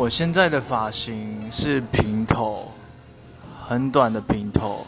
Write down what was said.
我现在的发型是平头很短的平头。